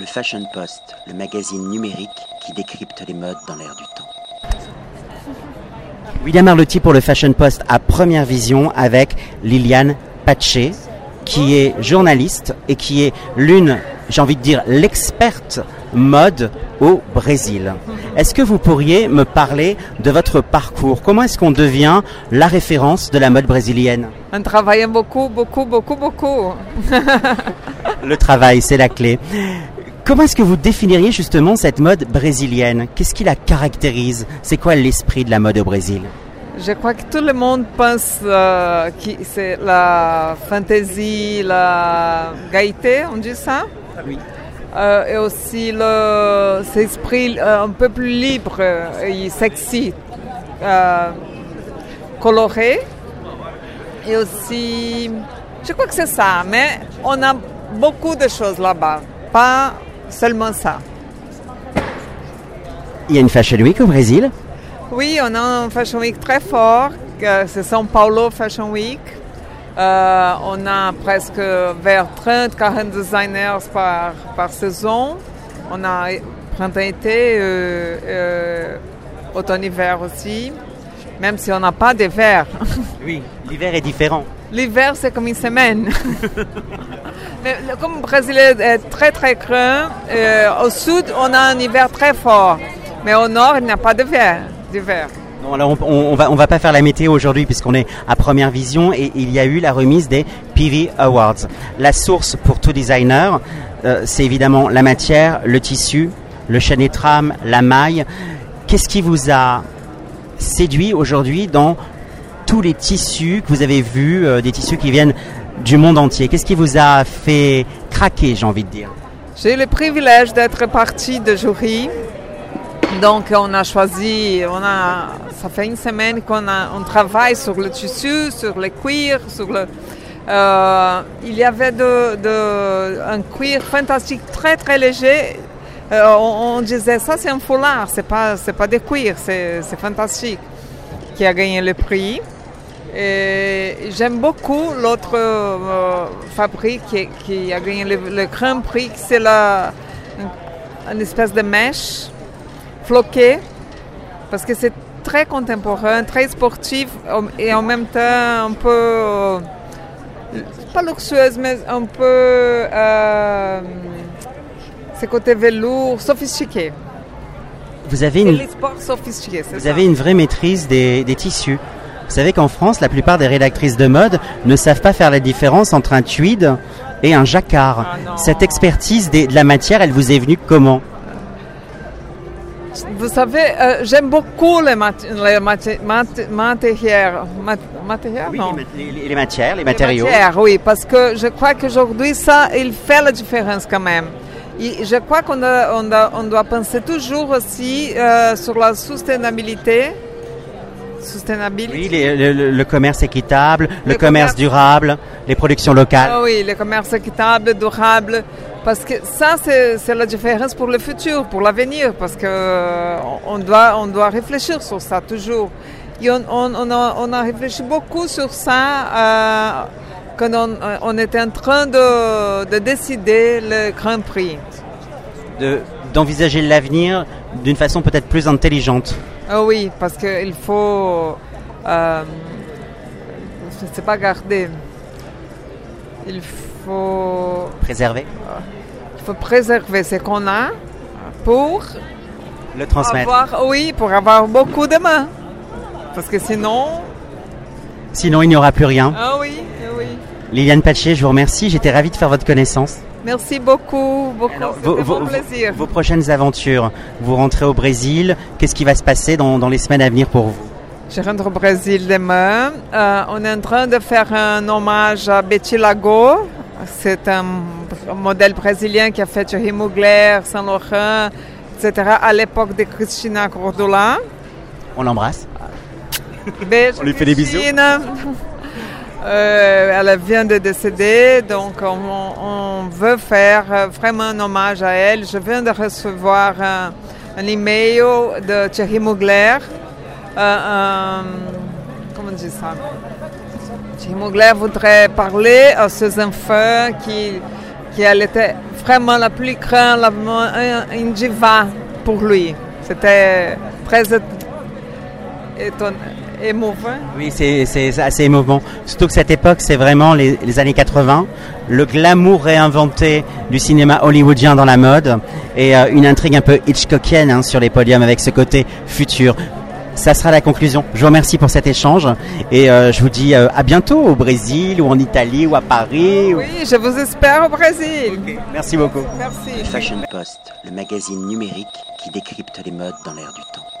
le Fashion Post, le magazine numérique qui décrypte les modes dans l'air du temps. William Arlotti pour le Fashion Post à première vision avec Liliane Pache, qui est journaliste et qui est l'une, j'ai envie de dire, l'experte mode au Brésil. Est-ce que vous pourriez me parler de votre parcours? Comment est-ce qu'on devient la référence de la mode brésilienne? En travaillant beaucoup, beaucoup, beaucoup, beaucoup. Le travail, c'est la clé. Comment est-ce que vous définiriez justement cette mode brésilienne? Qu'est-ce qui la caractérise? C'est quoi l'esprit de la mode au Brésil? Je crois que tout le monde pense euh, que c'est la fantaisie, la gaieté, on dit ça? Oui. Euh, et aussi le, cet esprit euh, un peu plus libre et sexy, coloré. Et aussi, je crois que c'est ça, mais on a beaucoup de choses là-bas, pas seulement ça. Il y a une Fashion Week au Brésil? Oui, on a un Fashion Week très fort, que c'est São Paulo Fashion Week. Euh, on a presque vers 30-40 designers par, par saison. On a printemps-été, euh, euh, automne-hiver aussi, même si on n'a pas d'hiver. Oui, l'hiver est différent. L'hiver, c'est comme une semaine. Mais comme le Brésil est très très euh, au sud, on a un hiver très fort. Mais au nord, il n'y a pas d'hiver. Non, alors on, on, va on va pas faire la météo aujourd'hui puisqu'on est à première vision et il y a eu la remise des PV Awards. La source pour tout designer, euh, c'est évidemment la matière, le tissu, le trame, la maille. Qu'est-ce qui vous a séduit aujourd'hui dans tous les tissus que vous avez vus, euh, des tissus qui viennent du monde entier Qu'est-ce qui vous a fait craquer, j'ai envie de dire J'ai le privilège d'être partie de jury. Donc on a choisi, on a, ça fait une semaine qu'on travaille sur le tissu, sur le cuir, sur le. euh, il y avait un cuir fantastique très très léger. Euh, on, on disait ça c'est un foulard, c'est pas c'est pas des cuirs, c'est c'est fantastique qui a gagné le prix. Et j'aime beaucoup l'autre euh, fabrique qui, qui a gagné le, le grand prix, c'est la, une espèce de mèche floquée, parce que c'est très contemporain, très sportif et en même temps un peu, euh, pas luxueuse, mais un peu, euh, c'est côté velours, sophistiqué. Vous avez une, les sports sophistiqués, c'est Vous ça. avez une vraie maîtrise des, des tissus. Vous savez qu'en France, la plupart des rédactrices de mode ne savent pas faire la différence entre un tweed et un jacquard. Ah. Cette expertise de la matière, elle vous est venue comment? Vous savez, euh, j'aime beaucoup les, mat les mati- mat- matériels. Mat matériels, non. les, les- les matières, les Les matériaux. matières, oui, parce que je crois qu'aujourd'hui, ça, il fait la différence quand même. Et je crois qu'on on doit, on doit penser toujours aussi euh, sur la soutenabilité. Soutenabilité. Oui, les- le, le- le commerce équitable, le Le commerce commerce- durable, les productions locales. Ah oui, le commerce équitable, durable, parce que ça, c'est la différence pour le futur, pour l'avenir, parce que euh, doit, on doit réfléchir sur ça toujours. Et on, on, on a, on a réfléchi beaucoup sur ça euh, quand on, on était en train de, de décider le Grand Prix. de- D'envisager l'avenir d'une façon peut-être plus intelligente. Ah oui, parce qu'il faut, euh, je ne sais pas garder, il faut Préserver, Il faut préserver ce qu'on a pour le transmettre. avoir, oui, pour avoir beaucoup de mains. Parce que sinon, Sinon, il n'y aura plus rien. ah oui, ah oui. Liliane Paché, je vous remercie. J'étais ravi de faire votre connaissance. Merci beaucoup, beaucoup. Alors, vos, plaisir. vos prochaines aventures, vous rentrez au Brésil, qu'est-ce qui va se passer dans, dans les semaines à venir pour vous? Je rentre au Brésil demain. Euh, on est en train de faire un hommage à Betty Lago. C'est un, un modèle brésilien qui a fait Thierry Mugler, Saint Laurent, etc. à l'époque de Cristina Cordula. On l'embrasse. On lui fait des bisous. Euh, elle vient de décéder, donc on, on veut faire vraiment un hommage à elle. Je viens de recevoir un, email de Thierry Mugler. Euh, comment on dit ça? Thierry Mugler voudrait parler à ses enfants qui, qui elle était vraiment la plus grande, la, une diva pour lui. C'était très étonnant émouvant. Oui, c'est assez émouvant. Surtout que cette époque, c'est vraiment les, années 80, le glamour réinventé du cinéma hollywoodien dans la mode et euh, une intrigue un peu Hitchcockienne hein, sur les podiums avec ce côté futur. Ça sera la conclusion. Je vous remercie pour cet échange et euh, je vous dis euh, à bientôt au Brésil ou en Italie ou à Paris. Oui, je vous espère au Brésil. Merci beaucoup. Merci. Fashion Post, le magazine numérique qui décrypte les modes dans l'air du temps.